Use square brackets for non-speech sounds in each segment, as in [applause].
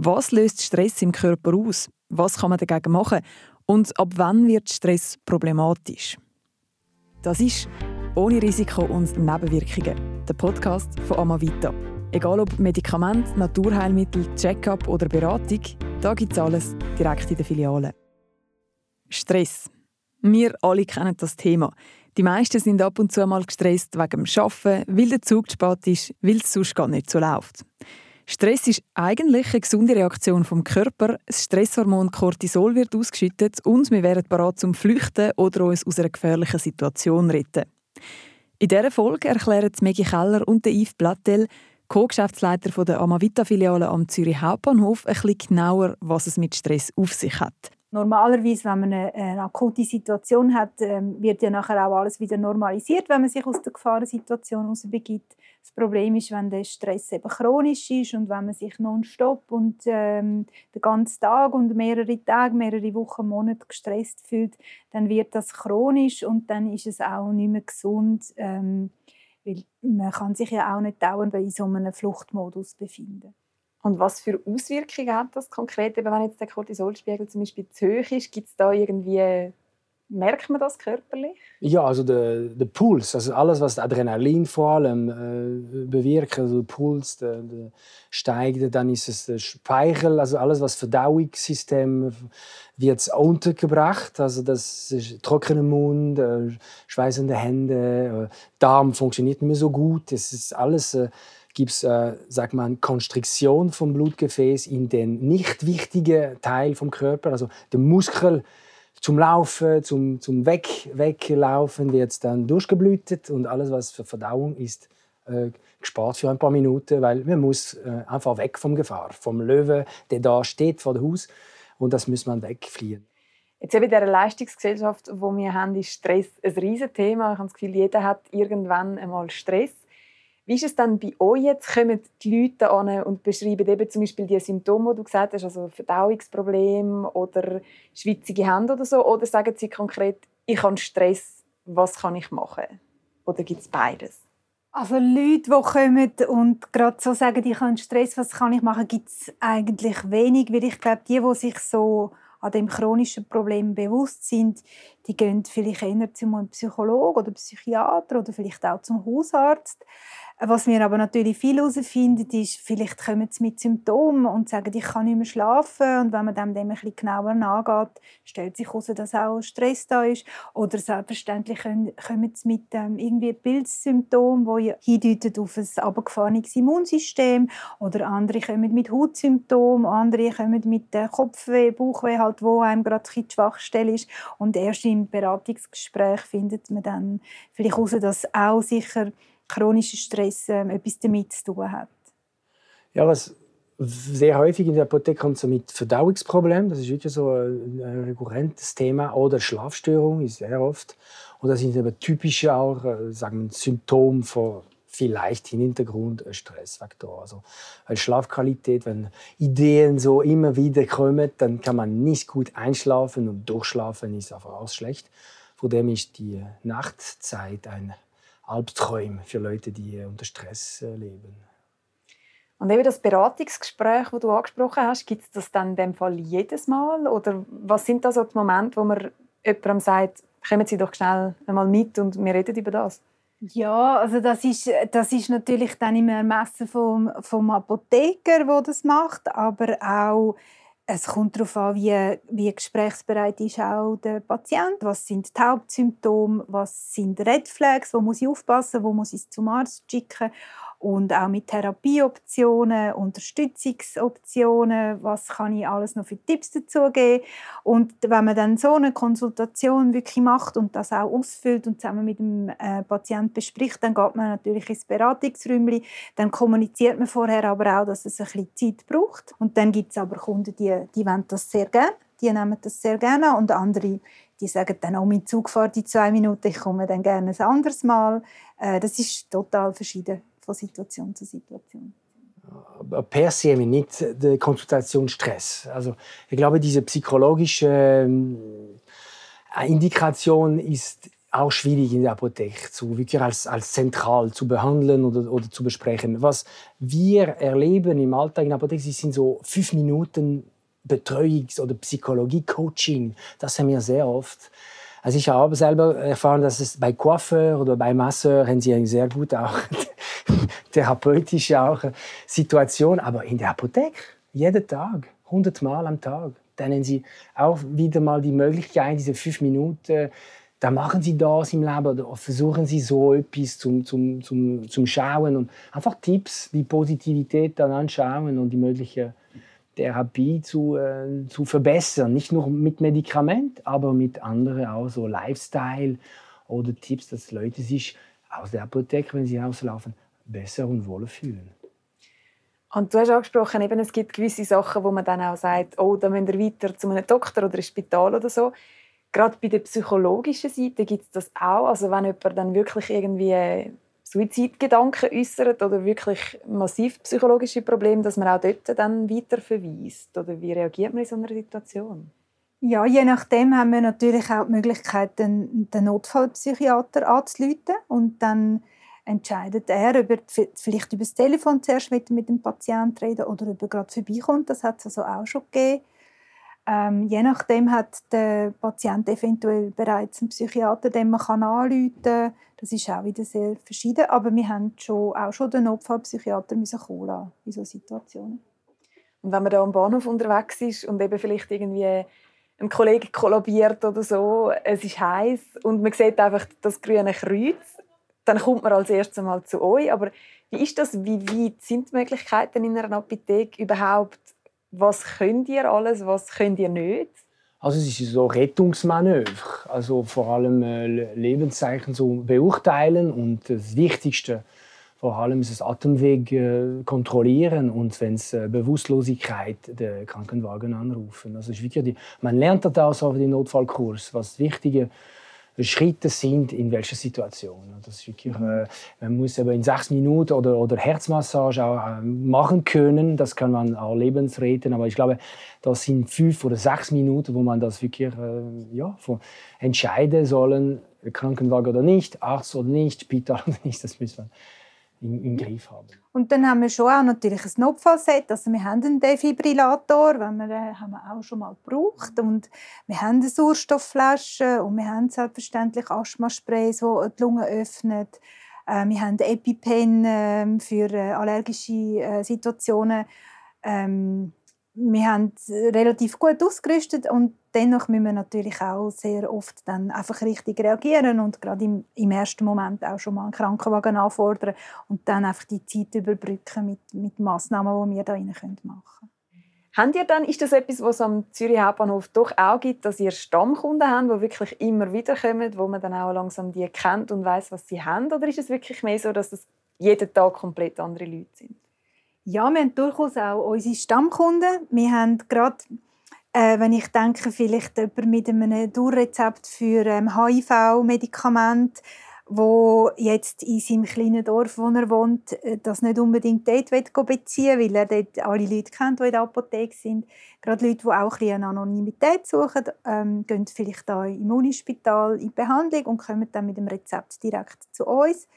Was löst Stress im Körper aus? Was kann man dagegen machen? Und ab wann wird Stress problematisch? Das ist «Ohne Risiko und Nebenwirkungen», der Podcast von Amavita. Egal ob Medikament, Naturheilmittel, Check-up oder Beratung, da gibt es alles direkt in der Filiale. Stress. Wir alle kennen das Thema. Die meisten sind ab und zu mal gestresst wegen dem Arbeiten, weil der Zug zu spät ist, weil es sonst gar nicht so läuft. Stress ist eigentlich eine gesunde Reaktion vom Körper. Das Stresshormon Cortisol wird ausgeschüttet und wir wären bereit zum Flüchten oder uns aus einer gefährlichen Situation retten. In dieser Folge erklären Maggie Keller und Yves Blattel, Co-Geschäftsleiter der Amavita-Filiale am Zürich Hauptbahnhof, ein bisschen genauer, was es mit Stress auf sich hat. Normalerweise, wenn man eine, eine akute Situation hat, ähm, wird ja nachher auch alles wieder normalisiert, wenn man sich aus der Gefahrensituation herausbegibt. Das Problem ist, wenn der Stress eben chronisch ist und wenn man sich nonstop und ähm, den ganzen Tag und mehrere Tage, mehrere Wochen, Monate gestresst fühlt, dann wird das chronisch und dann ist es auch nicht mehr gesund, ähm, weil man kann sich ja auch nicht dauernd in so einem Fluchtmodus befinden. Und was für Auswirkungen hat das konkret, wenn jetzt der Cortisolspiegel zum Beispiel zu hoch ist? Gibt es da irgendwie Merkt man das körperlich? Ja, also der, der Puls, also alles, was Adrenalin vor allem äh, bewirkt, also der Puls der, der steigt, dann ist es der Speichel, also alles, was Verdauungssystem wird untergebracht, also das ist trockener Mund, äh, schweißende Hände, äh, Darm funktioniert nicht mehr so gut, das ist alles äh, gibt es, äh, sagt man, Konstriktion vom Blutgefäß in den nicht wichtigen Teil vom Körper, also der Muskel zum Laufen, zum, zum Weg, Weglaufen wird es dann durchgeblutet und alles, was für Verdauung ist, äh, gespart für ein paar Minuten, weil man muss äh, einfach weg vom Gefahr, vom Löwe, der da steht vor dem Haus und das muss man wegfliehen. Jetzt eben in dieser Leistungsgesellschaft, wo wir haben, ist Stress ein Riesenthema. Ich habe das Gefühl, jeder hat irgendwann einmal Stress. Wie ist es dann bei euch jetzt? Kommen die Leute an und beschreiben eben zum Beispiel die Symptome, die du gesagt hast, also Verdauungsproblem oder schwitzige Hände oder so? Oder sagen sie konkret, ich habe Stress, was kann ich machen? Oder gibt es beides? Also Leute, die kommen und gerade so sagen, ich habe Stress, was kann ich machen, gibt es eigentlich wenig, weil ich glaube, die, die sich so an dem chronischen Problem bewusst sind, die gehen vielleicht eher zu einem Psychologen oder Psychiater oder vielleicht auch zum Hausarzt. Was wir aber natürlich viel herausfinden, ist, vielleicht kommen sie mit Symptomen und sagen, ich kann nicht mehr schlafen. Und wenn man dem, dem ein bisschen genauer nachgeht, stellt sich heraus, dass auch Stress da ist. Oder selbstverständlich kommen sie mit ähm, irgendwie Pilzsymptomen, die hindeuten auf ein abgefahrenes Immunsystem. Oder andere kommen mit Hautsymptomen, andere kommen mit äh, Kopfweh, Bauchweh, halt, wo einem gerade die Schwachstelle ist. Und erst im Beratungsgespräch findet man dann vielleicht heraus, dass auch sicher chronischer Stress ähm, etwas damit zu tun hat. Ja, was sehr häufig in der Apotheke kommt so mit Verdauungsproblemen, das ist wirklich so ein, ein rekurrentes Thema, oder Schlafstörung ist sehr oft. Und das sind aber typische auch äh, sagen Symptome von vielleicht im Hintergrund ein Stressfaktor. Also, weil Schlafqualität, wenn Ideen so immer wieder kommen, dann kann man nicht gut einschlafen und durchschlafen ist einfach auch schlecht. Vor dem ist die Nachtzeit ein Albträume für Leute, die unter Stress äh, leben. Und eben das Beratungsgespräch, das du angesprochen hast, gibt es das dann in dem Fall jedes Mal? Oder was sind da so die Momente, wo man jemandem sagt, kommen Sie doch schnell einmal mit und wir reden über das? Ja, also das ist, das ist natürlich dann immer Ermessen vom, vom Apotheker, der das macht, aber auch es kommt darauf an, wie, wie gesprächsbereit ist auch der Patient. Was sind die Hauptsymptome? Was sind Red Flags? Wo muss ich aufpassen? Wo muss ich zum Arzt schicken? Und auch mit Therapieoptionen, Unterstützungsoptionen, was kann ich alles noch für Tipps dazu geben. Und wenn man dann so eine Konsultation wirklich macht und das auch ausfüllt und zusammen mit dem äh, Patienten bespricht, dann geht man natürlich ins Beratungsräumchen, dann kommuniziert man vorher aber auch, dass es ein bisschen Zeit braucht. Und dann gibt es aber Kunden, die, die wollen das sehr gerne, die nehmen das sehr gerne und andere die sagen dann auch, mein Zug fährt in zwei Minuten, ich komme dann gerne ein anderes Mal. Äh, das ist total verschieden von Situation zu Situation. Per se nicht der Konsultationsstress. Also ich glaube, diese psychologische ähm, Indikation ist auch schwierig in der Apotheke zu wirklich als, als zentral zu behandeln oder, oder zu besprechen. Was wir erleben im Alltag in der Apotheke sind so fünf Minuten Betreuungs- oder Psychologie-Coaching. Das haben wir sehr oft. Also ich habe selber erfahren, dass es bei Coiffeur oder bei Masseur haben sie sehr gute auch [laughs] therapeutische auch Situation, aber in der Apotheke. Jeden Tag, hundertmal am Tag, dann haben sie auch wieder mal die Möglichkeit, diese fünf Minuten da machen sie das im Leben oder versuchen sie so etwas zum, zum, zum, zum Schauen und einfach Tipps, die Positivität dann anschauen und die mögliche Therapie zu, äh, zu verbessern. Nicht nur mit Medikament, aber mit anderen auch so Lifestyle oder Tipps, dass Leute sich aus der Apotheke, wenn sie rauslaufen, besser und wohler fühlen. Und du hast angesprochen, eben, es gibt gewisse Sachen, wo man dann auch sagt, oh, da müssen wir weiter zu einem Doktor oder einem Spital oder so. Gerade bei der psychologischen Seite gibt es das auch. Also wenn jemand dann wirklich irgendwie Suizidgedanken äußert oder wirklich massiv psychologische Probleme, dass man auch dort dann weiter verweist? Oder wie reagiert man in so einer Situation? Ja, je nachdem haben wir natürlich auch die Möglichkeit, den, den Notfallpsychiater anzuleiten und dann entscheidet er, ob er vielleicht über das Telefon zuerst mit, mit dem Patienten reden oder ob er gerade vorbeikommt. Das hat es also auch schon gegeben. Ähm, je nachdem hat der Patient eventuell bereits einen Psychiater, den man kann anrufen kann. Das ist auch wieder sehr verschieden. Aber wir haben schon, auch schon den Notfallpsychiater müssen in solchen Situationen. Und wenn man da am Bahnhof unterwegs ist und eben vielleicht irgendwie ein Kollege kollabiert oder so, es ist heiß und man sieht einfach das grüne Kreuz, dann kommt man als erstes mal zu euch. Aber wie ist das? Wie weit sind die Möglichkeiten in einer Apotheke überhaupt was könnt ihr alles, was könnt ihr nicht? Also es ist so Rettungsmanöver, also vor allem äh, Lebenszeichen zu beurteilen und das Wichtigste vor allem ist das Atemweg äh, kontrollieren und wenn es äh, Bewusstlosigkeit der Krankenwagen anrufen. Also ist wirklich die, man lernt das auch den Notfallkurs, was wichtige Schritte sind in welcher Situation. Das ist wirklich, äh, man muss aber in sechs Minuten oder, oder Herzmassage auch äh, machen können. Das kann man auch lebensretten. Aber ich glaube, das sind fünf oder sechs Minuten, wo man das wirklich äh, ja, entscheiden sollen, Krankenwagen oder nicht, Arzt oder nicht, Spital [laughs] oder nicht. Das müssen wir im, im Griff haben. Und dann haben wir schon auch natürlich ein Notfallset. Also wir haben einen Defibrillator, wenn wir, äh, haben wir auch schon mal gebraucht. Und wir haben eine Sauerstoffflasche und wir haben selbstverständlich Asthmasprays, die die Lunge öffnen. Äh, wir haben EpiPen äh, für äh, allergische Situationen. Ähm, wir haben relativ gut ausgerüstet und dennoch müssen wir natürlich auch sehr oft dann einfach richtig reagieren und gerade im, im ersten Moment auch schon mal einen Krankenwagen anfordern und dann einfach die Zeit überbrücken mit, mit Massnahmen, die wir da rein machen können. Habt ihr dann, ist das etwas, was es am Zürich Hauptbahnhof doch auch gibt, dass ihr Stammkunden habt, die wirklich immer wieder kommen, wo man dann auch langsam die kennt und weiß, was sie haben? Oder ist es wirklich mehr so, dass es jeden Tag komplett andere Leute sind? Ja, wir haben durchaus auch unsere Stammkunden. Wir haben gerade, äh, wenn ich denke, vielleicht jemand mit einem Durchrezept für ähm, HIV-Medikament, wo jetzt in seinem kleinen Dorf, wo er wohnt, äh, das nicht unbedingt dort beziehen will, weil er dort alle Leute kennt, die in der Apotheke sind. Gerade Leute, die auch ein eine Anonymität suchen, ähm, gehen vielleicht da im Unispital in Behandlung und kommen dann mit dem Rezept direkt zu uns.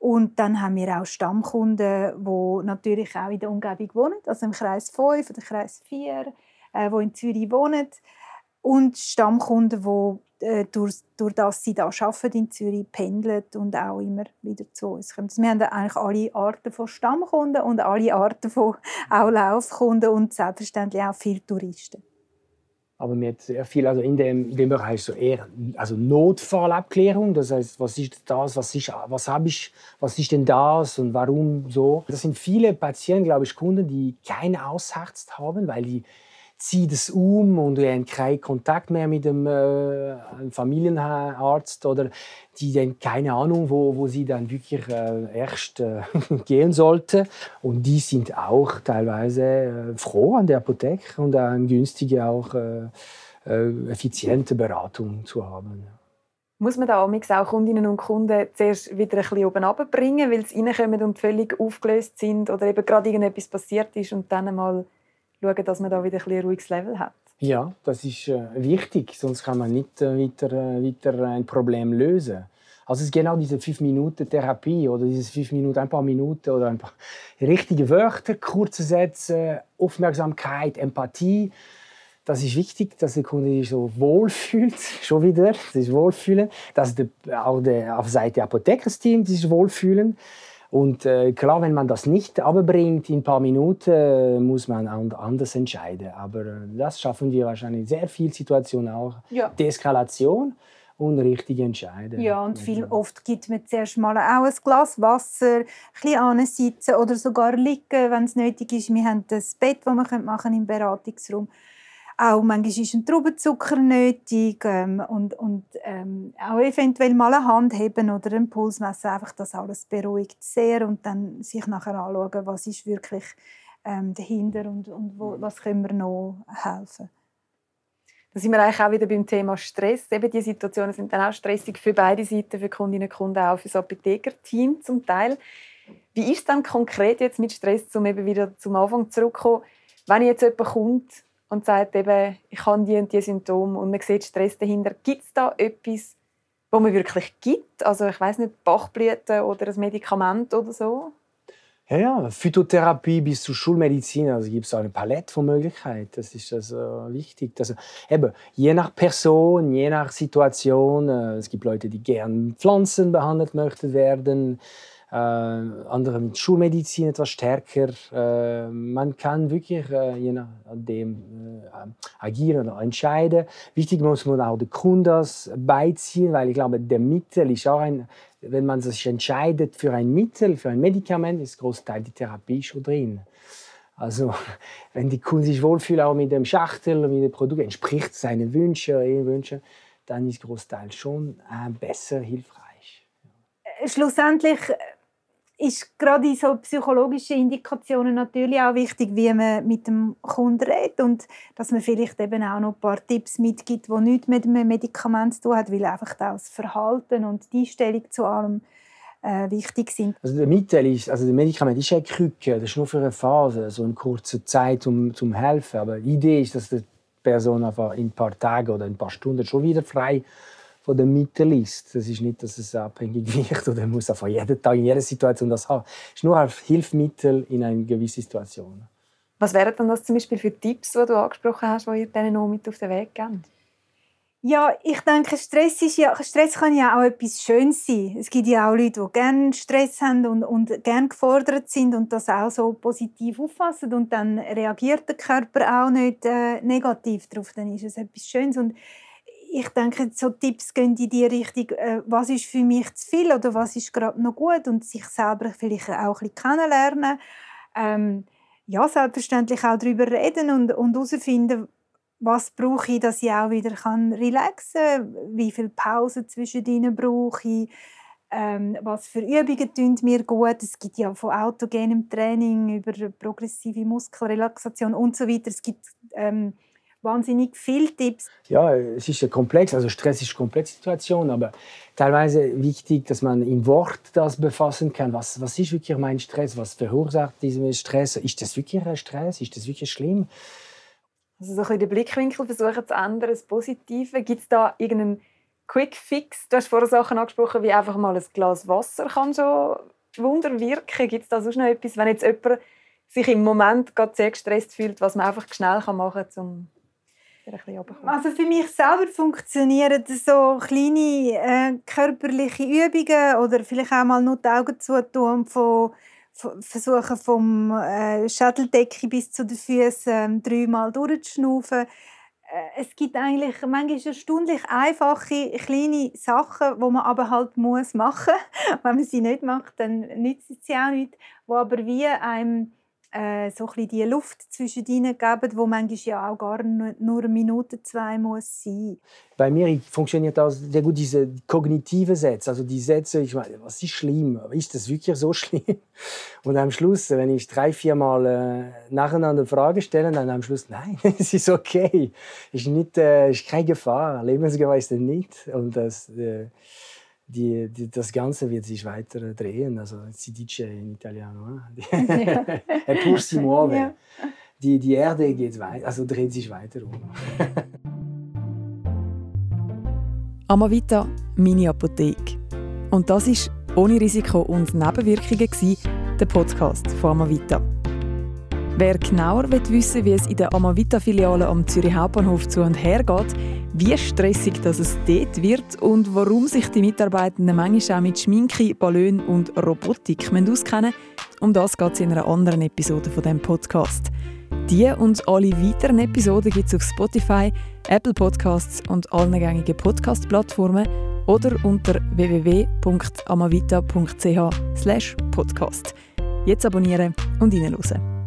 Und dann haben wir auch Stammkunden, die natürlich auch in der Umgebung wohnen, also im Kreis 5 oder Kreis 4, äh, die in Zürich wohnen. Und Stammkunden, die äh, durch, durch das sie da arbeiten in Zürich pendeln und auch immer wieder zu uns kommen. Also wir haben eigentlich alle Arten von Stammkunden und alle Arten von [laughs] auch Laufkunden und selbstverständlich auch viele Touristen aber mir sehr viel, also in dem, in dem Bereich so eher also Notfallabklärung, das heißt, was ist das, was, ist, was habe ich, was ist denn das und warum so. Das sind viele Patienten, glaube ich, Kunden, die keinen Hausarzt haben, weil die zieht es um und wir haben keinen Kontakt mehr mit dem äh, Familienarzt oder die dann keine Ahnung, wo, wo sie dann wirklich äh, erst äh, [laughs] gehen sollte. Und die sind auch teilweise äh, froh an der Apotheke und eine günstige, auch äh, äh, effiziente Beratung zu haben. Muss man da auch Kundinnen und Kunden zuerst wieder ein bisschen oben runterbringen, weil sie reinkommen und völlig aufgelöst sind oder eben gerade irgendetwas passiert ist und dann mal schauen, dass man da wieder ein, ein ruhiges Level hat? Ja, das ist äh, wichtig, sonst kann man nicht äh, weiter, äh, weiter ein Problem lösen. Also es ist genau diese fünf Minuten Therapie oder diese fünf Minuten, ein paar Minuten oder ein paar [laughs] richtige Wörter, kurze Sätze, Aufmerksamkeit, Empathie. Das ist wichtig, dass der Kunde sich so wohlfühlt, [laughs] schon wieder, sich wohlfühlen, dass der, auch der, auf Seite des Apothekersteams sich wohlfühlen. Und äh, klar, wenn man das nicht abbringt in ein paar Minuten, äh, muss man anders entscheiden. Aber äh, das schaffen wir wahrscheinlich in sehr vielen Situationen auch. Ja. Deeskalation und richtige Entscheiden. Ja, und viel oft gibt man zuerst mal auch ein Glas Wasser, ein bisschen sitzen oder sogar liegen, wenn es nötig ist. Wir haben das Bett, das man machen im Beratungsraum. Auch manchmal ist ein Traubenzucker nötig ähm, und, und ähm, auch eventuell mal eine Hand heben oder ein Pulsmesser. Einfach das alles beruhigt sehr und dann sich nachher anschauen, was ist wirklich ähm, dahinter und, und wo, was können wir noch helfen. Da sind wir eigentlich auch wieder beim Thema Stress. Eben die Situationen sind dann auch stressig für beide Seiten, für Kundinnen und Kunden, auch für das Apothekerteam zum Teil. Wie ist es dann konkret jetzt mit Stress, um eben wieder zum Anfang zurückzukommen, wenn jetzt jemand kommt und sagt, eben, ich habe die und die Symptome und man sieht Stress dahinter, gibt es da etwas, wo man wirklich gibt? Also ich weiß nicht, Bachblüten oder ein Medikament oder so? Ja, ja, Phytotherapie bis zur Schulmedizin, also gibt es eine Palette von Möglichkeiten. Das ist also wichtig. Also, eben, je nach Person, je nach Situation. Äh, es gibt Leute, die gern Pflanzen behandelt möchten werden. Äh, andere mit Schulmedizin etwas stärker. Äh, man kann wirklich äh, je nachdem äh, agieren oder entscheiden. Wichtig muss man auch den Kunden beiziehen, weil ich glaube, der Mittel ist auch ein, wenn man sich entscheidet für ein Mittel, für ein Medikament, ist Großteil der Therapie schon drin. Also, [laughs] wenn die Kunde sich wohlfühlt auch mit dem Schachtel, mit dem Produkt, entspricht seinen Wünschen, ihren Wünschen, dann ist Großteil schon äh, besser hilfreich. Schlussendlich ist gerade in so psychologischen Indikationen natürlich auch wichtig, wie man mit dem Kunden redet und dass man vielleicht eben auch noch ein paar Tipps mitgibt, die nichts mit einem Medikament zu tun haben, weil einfach das Verhalten und die Einstellung zu allem äh, wichtig sind. Also der Mittel ist, also das Medikament ist eine Krücke, das ist nur für eine Phase, so eine kurze Zeit, um zum helfen. Aber die Idee ist, dass die Person einfach in ein paar Tagen oder ein paar Stunden schon wieder frei von den Mitteln ist. Das ist nicht, dass es abhängig [laughs] wird oder muss von jeden Tag in jeder Situation das haben. Es ist nur ein Hilfsmittel in einer gewissen Situation. Was wären dann das zum Beispiel für Tipps, die du angesprochen hast, die ihr denen noch mit auf den Weg gebt? Ja, ich denke, Stress, ist ja, Stress kann ja auch etwas Schönes sein. Es gibt ja auch Leute, die gerne Stress haben und, und gerne gefordert sind und das auch so positiv auffassen und dann reagiert der Körper auch nicht äh, negativ darauf. Dann ist es etwas Schönes und ich denke, so Tipps gehen in die Richtung, äh, was ist für mich zu viel oder was ist gerade noch gut und sich selber vielleicht auch ein bisschen kennenlernen. Ähm, ja, selbstverständlich auch darüber reden und, und herausfinden, was brauche ich, dass ich auch wieder kann relaxen kann, wie viel Pause zwischen ihnen brauche ich, ähm, was für Übungen tun mir gut. Es gibt ja von autogenem Training über progressive Muskelrelaxation und so weiter. Es gibt ähm, wahnsinnig viele Tipps. Ja, es ist ja komplex, also Stress ist eine komplexe Situation, aber teilweise wichtig, dass man in Wort das befassen kann. Was, was ist wirklich mein Stress? Was verursacht diesen Stress? Ist das wirklich ein Stress? Ist das wirklich schlimm? Also so ein den Blickwinkel versuchen zu ändern, das Positive. Gibt es da irgendeinen Quick Fix? Du hast vorher Sachen angesprochen, wie einfach mal ein Glas Wasser kann schon Wunder wirken. Gibt es da sonst noch etwas, wenn jetzt jemand sich im Moment gerade sehr gestresst fühlt, was man einfach schnell machen kann, um also für mich selber funktionieren so kleine äh, körperliche Übungen oder vielleicht auch mal nur die Augen zu tun und von, von, versuchen vom äh, Schädeldecke bis zu den Füßen äh, dreimal durchzuschnaufen. Äh, es gibt eigentlich manchmal erstaunlich einfache kleine Sachen, die man aber halt muss machen. [laughs] Wenn man sie nicht macht, dann nützt sie auch nicht. Wo aber wie einem äh, so ein die Luft zwischen ihnen geben, wo manchmal ja auch gar nur eine Minute, zwei muss sein. Bei mir funktioniert auch sehr gut diese kognitive Sätze, also die Sätze, ich meine, was ist schlimm? Ist das wirklich so [laughs] schlimm? Und am Schluss, wenn ich drei, vier Mal äh, nacheinander Frage stelle, dann am Schluss, nein, [laughs] es ist okay, ist nicht, äh, ist keine Gefahr, Lebensgefahr ist nicht. Und das, äh, die, die, das Ganze wird sich weiter drehen. Also si dice in Italiano, eh? [laughs] pur si muove. Ja. die, die Erde geht weiter, also dreht sich weiter um. [laughs] Amavita, meine Apotheke. Und das ist ohne Risiko und Nebenwirkungen der Podcast von Amavita. Wer genauer wissen will, wie es in der Amavita-Filiale am Zürich Hauptbahnhof zu und her geht, wie stressig das es dort wird und warum sich die Mitarbeitenden manchmal auch mit Schminke, Ballon und Robotik auskennen um das geht es in einer anderen Episode von dem Podcast. Die und alle weiteren Episoden gibt es auf Spotify, Apple Podcasts und allen gängigen Podcast-Plattformen oder unter www.amavita.ch/podcast. Jetzt abonnieren und reinhören.